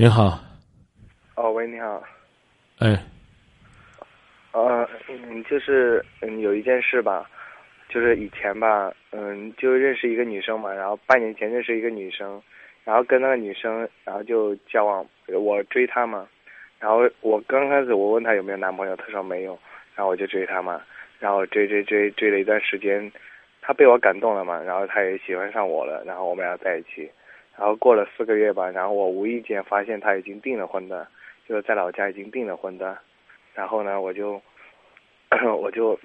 您好，哦，喂，你好，哎，呃，嗯，就是嗯，有一件事吧，就是以前吧，嗯，就认识一个女生嘛，然后半年前认识一个女生，然后跟那个女生，然后就交往，我追她嘛，然后我刚开始我问她有没有男朋友，她说没有，然后我就追她嘛，然后追追追追了一段时间，她被我感动了嘛，然后她也喜欢上我了，然后我们俩在一起。然后过了四个月吧，然后我无意间发现他已经订了婚的，就是在老家已经订了婚的。然后呢，我就，我就，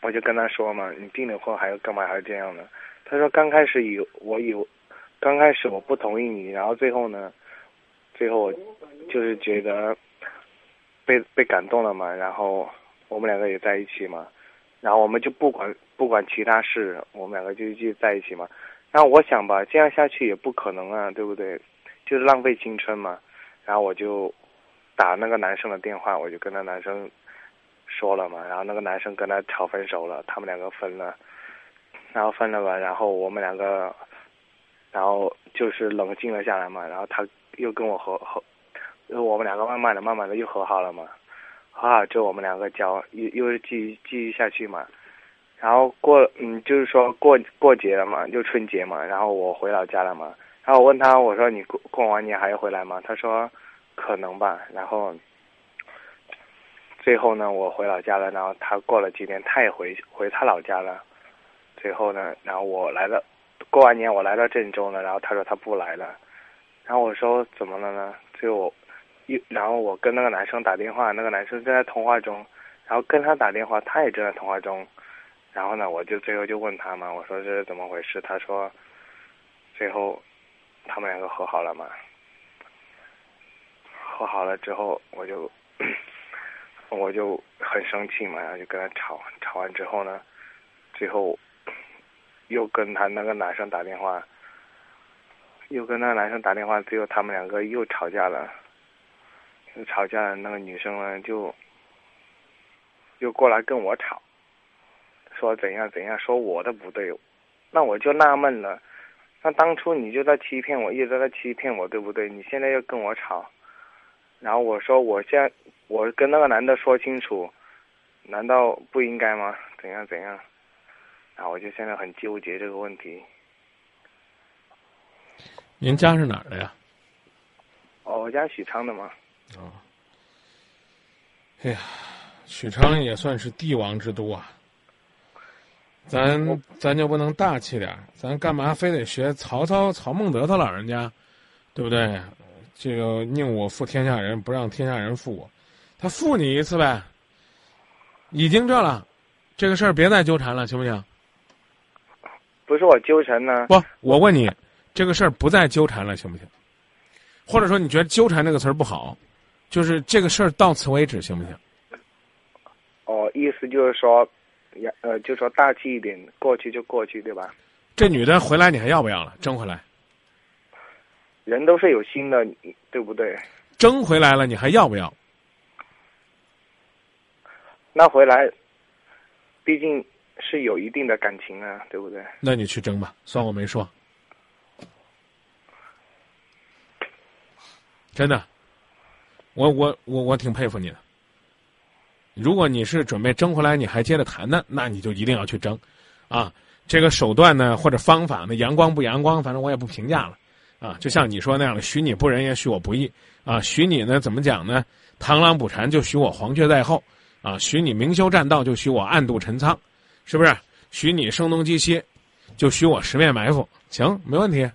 我就跟他说嘛，你订了婚还要干嘛还要这样呢？他说刚开始以我以，刚开始我不同意你，然后最后呢，最后我就是觉得被被感动了嘛，然后我们两个也在一起嘛，然后我们就不管不管其他事，我们两个就一直在一起嘛。然后我想吧，这样下去也不可能啊，对不对？就是浪费青春嘛。然后我就打那个男生的电话，我就跟那男生说了嘛。然后那个男生跟他吵分手了，他们两个分了。然后分了吧，然后我们两个，然后就是冷静了下来嘛。然后他又跟我和和，我们两个慢慢的、慢慢的又和好了嘛。和好之后，我们两个交又又是继续继续下去嘛。然后过嗯，就是说过过节了嘛，就春节嘛。然后我回老家了嘛。然后我问他，我说你过过完年还要回来吗？他说可能吧。然后最后呢，我回老家了。然后他过了几天，他也回回他老家了。最后呢，然后我来了，过完年我来到郑州了。然后他说他不来了。然后我说怎么了呢？最后又然后我跟那个男生打电话，那个男生正在通话中。然后跟他打电话，他也正在通话中。然后呢，我就最后就问他嘛，我说这是怎么回事？他说，最后他们两个和好了嘛。和好了之后，我就我就很生气嘛，然后就跟他吵，吵完之后呢，最后又跟他那个男生打电话，又跟那个男生打电话，最后他们两个又吵架了。吵架了，那个女生呢就又过来跟我吵。说怎样怎样，说我的不对，那我就纳闷了。那当初你就在欺骗我，一直在欺骗我，对不对？你现在又跟我吵，然后我说我现在我跟那个男的说清楚，难道不应该吗？怎样怎样？然后我就现在很纠结这个问题。您家是哪儿的呀？哦，我家许昌的嘛。哦。哎呀，许昌也算是帝王之都啊。咱咱就不能大气点咱干嘛非得学曹操曹孟德他老人家，对不对？这个宁我负天下人，不让天下人负我。他负你一次呗，已经这了，这个事儿别再纠缠了，行不行？不是我纠缠呢。不，我问你，这个事儿不再纠缠了，行不行？或者说你觉得纠缠这个词儿不好，就是这个事儿到此为止，行不行？哦，意思就是说。呃，就说大气一点，过去就过去，对吧？这女的回来，你还要不要了？争回来？人都是有心的，对不对？争回来了，你还要不要？那回来，毕竟是有一定的感情啊，对不对？那你去争吧，算我没说。真的，我我我我挺佩服你的。如果你是准备争回来，你还接着谈呢，那你就一定要去争，啊，这个手段呢或者方法呢阳光不阳光，反正我也不评价了，啊，就像你说那样的，许你不仁也许我不义，啊，许你呢怎么讲呢？螳螂捕蝉就许我黄雀在后，啊，许你明修栈道就许我暗度陈仓，是不是？许你声东击西，就许我十面埋伏，行，没问题。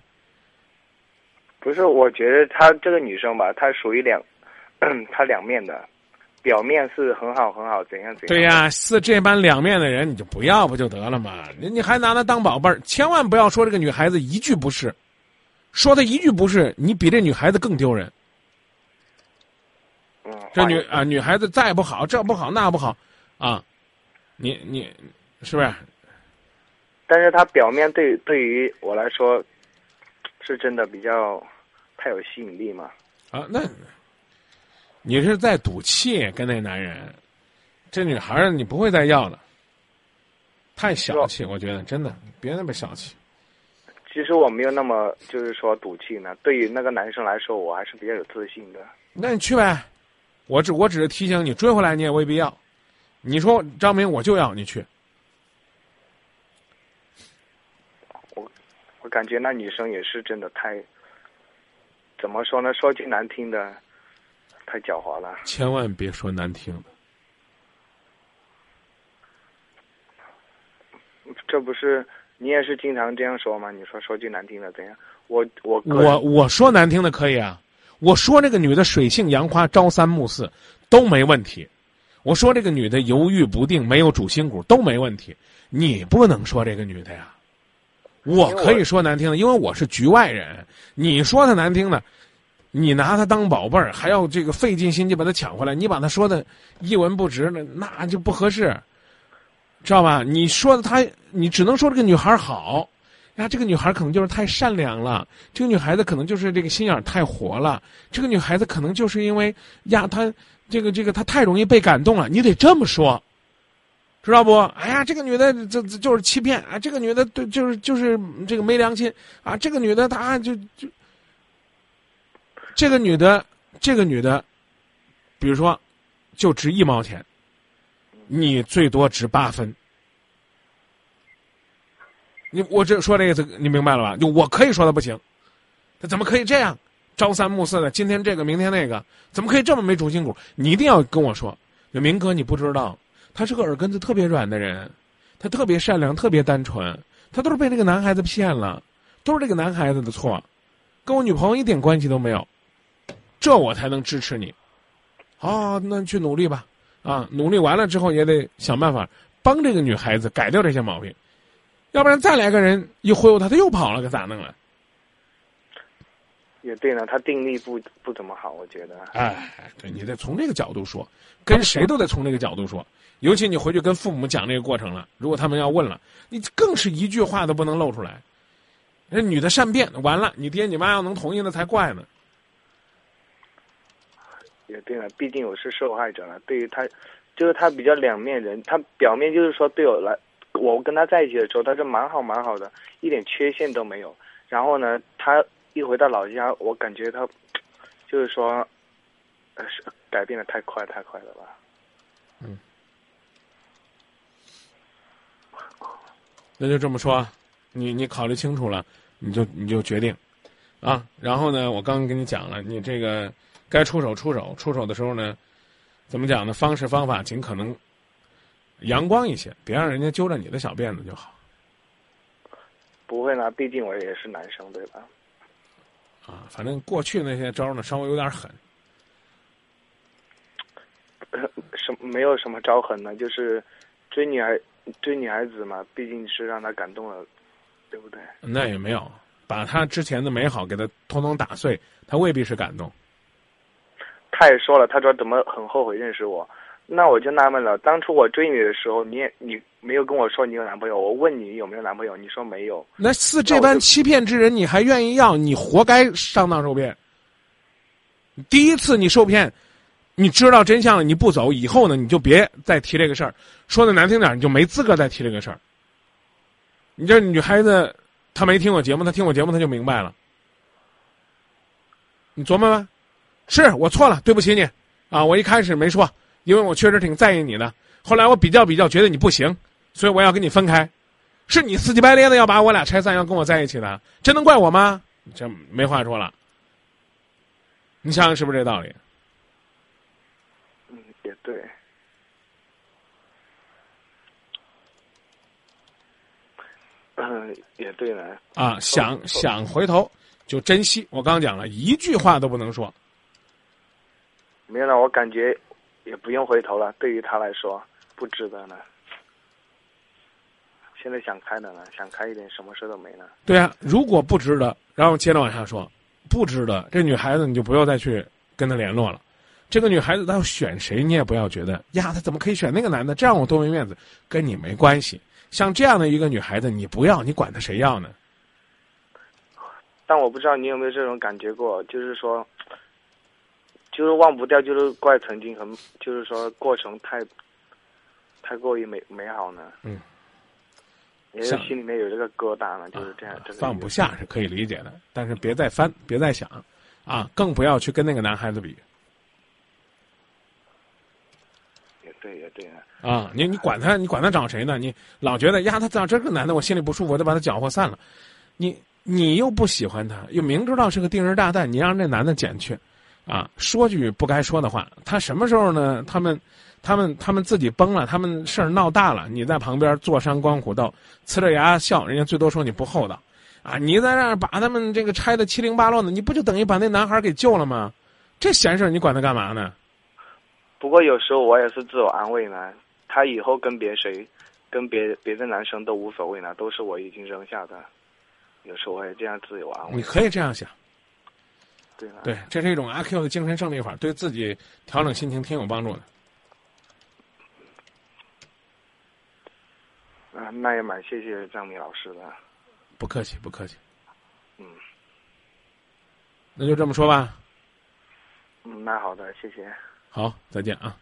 不是，我觉得她这个女生吧，她属于两，她两面的。表面是很好很好，怎样怎样？对呀，是这般两面的人，你就不要不就得了嘛？你你还拿她当宝贝儿，千万不要说这个女孩子一句不是，说她一句不是，你比这女孩子更丢人。嗯，这女啊，女孩子再不好，这不好那不好，啊，你你是不是？但是她表面对对于我来说，是真的比较太有吸引力嘛？啊，那。你是在赌气跟那男人，这女孩儿你不会再要了，太小气，我觉得真的别那么小气。其实我没有那么就是说赌气呢。对于那个男生来说，我还是比较有自信的。那你去呗，我只我只是提醒你，追回来你也未必要。你说张明，我就要你去。我我感觉那女生也是真的太，怎么说呢？说句难听的，太狡猾了。千万别说难听的。这不是你也是经常这样说吗？你说说句难听的怎样？我我我我说难听的可以啊，我说这个女的水性杨花、朝三暮四都没问题，我说这个女的犹豫不定、没有主心骨都没问题，你不能说这个女的呀。我可以说难听的，因为我是局外人。你说她难听的，你拿她当宝贝儿，还要这个费尽心机把她抢回来，你把她说的一文不值，那那就不合适。知道吧？你说的她，你只能说这个女孩好，呀，这个女孩可能就是太善良了，这个女孩子可能就是这个心眼太活了，这个女孩子可能就是因为呀，她这个这个她太容易被感动了，你得这么说，知道不？哎呀，这个女的这这就是欺骗啊，这个女的对就是就是这个没良心啊，这个女的她就就这个女的这个女的，比如说就值一毛钱。你最多值八分，你我这说这个，你明白了吧？就我可以说他不行，他怎么可以这样朝三暮四的？今天这个，明天那个，怎么可以这么没主心骨？你一定要跟我说，明哥，你不知道，他是个耳根子特别软的人，他特别善良，特别单纯，他都是被这个男孩子骗了，都是这个男孩子的错，跟我女朋友一点关系都没有，这我才能支持你。好，那去努力吧。啊，努力完了之后也得想办法帮这个女孩子改掉这些毛病，要不然再来个人一忽悠她，她又跑了，可咋弄了？也对呢，他定力不不怎么好，我觉得。哎，对你得从这个角度说，跟谁都得从这个角度说，尤其你回去跟父母讲这个过程了，如果他们要问了，你更是一句话都不能露出来。那女的善变，完了，你爹你妈要能同意那才怪呢。也对了，毕竟我是受害者了。对于他，就是他比较两面人。他表面就是说对我来，我跟他在一起的时候，他是蛮好蛮好的，一点缺陷都没有。然后呢，他一回到老家，我感觉他，就是说，呃，是改变的太快太快了吧。嗯。那就这么说，你你考虑清楚了，你就你就决定，啊。然后呢，我刚刚跟你讲了，你这个。该出手出手，出手的时候呢，怎么讲呢？方式方法尽可能阳光一些，别让人家揪着你的小辫子就好。不会呢，毕竟我也是男生，对吧？啊，反正过去那些招呢，稍微有点狠。什没有什么招狠呢？就是追女孩追女孩子嘛，毕竟是让她感动了，对不对？那也没有，把她之前的美好给她通通打碎，她未必是感动。他也说了，他说怎么很后悔认识我，那我就纳闷了。当初我追你的时候，你也你没有跟我说你有男朋友，我问你有没有男朋友，你说没有。那似这般欺骗之人，你还愿意要？你活该上当受骗。第一次你受骗，你知道真相了，你不走，以后呢，你就别再提这个事儿。说的难听点，你就没资格再提这个事儿。你这女孩子，她没听我节目，她听我节目，她就明白了。你琢磨吧。是我错了，对不起你，啊，我一开始没说，因为我确实挺在意你的。后来我比较比较，觉得你不行，所以我要跟你分开。是你死乞白赖的要把我俩拆散，要跟我在一起的，真能怪我吗？这没话说了。你想想是不是这道理？嗯，也对。嗯，也对呢。啊，想想回头就珍惜。我刚讲了一句话都不能说。没有了，我感觉也不用回头了。对于他来说，不值得了。现在想开了呢，想开一点，什么事都没了。对啊，如果不值得，然后接着往下说，不值得，这女孩子你就不要再去跟她联络了。这个女孩子她要选谁，你也不要觉得呀，她怎么可以选那个男的？这样我多没面子，跟你没关系。像这样的一个女孩子，你不要，你管她谁要呢？但我不知道你有没有这种感觉过，就是说。就是忘不掉，就是怪曾经很，就是说过程太，太过于美美好呢。嗯，也是心里面有这个疙瘩呢，就是这样。这个放不下是可以理解的，但是别再翻，别再想，啊，更不要去跟那个男孩子比。也对，也对啊，你你管他，你管他找谁呢？你老觉得呀，他找这个男的，我心里不舒服，我得把他搅和散了。你你又不喜欢他，又明知道是个定时炸弹，你让这男的捡去，啊，说句不该说的话，他什么时候呢？他们。他们他们自己崩了，他们事儿闹大了，你在旁边坐山观虎斗，呲着牙笑，人家最多说你不厚道，啊，你在那儿把他们这个拆的七零八落的，你不就等于把那男孩给救了吗？这闲事儿你管他干嘛呢？不过有时候我也是自我安慰呢，他以后跟别谁，跟别别的男生都无所谓呢，都是我已经扔下的。有时候我也这样自我安慰。你可以这样想。对对，这是一种阿 Q 的精神胜利法，对自己调整心情挺有帮助的。啊，那也蛮谢谢张明老师的。不客气，不客气。嗯，那就这么说吧。嗯，那好的，谢谢。好，再见啊。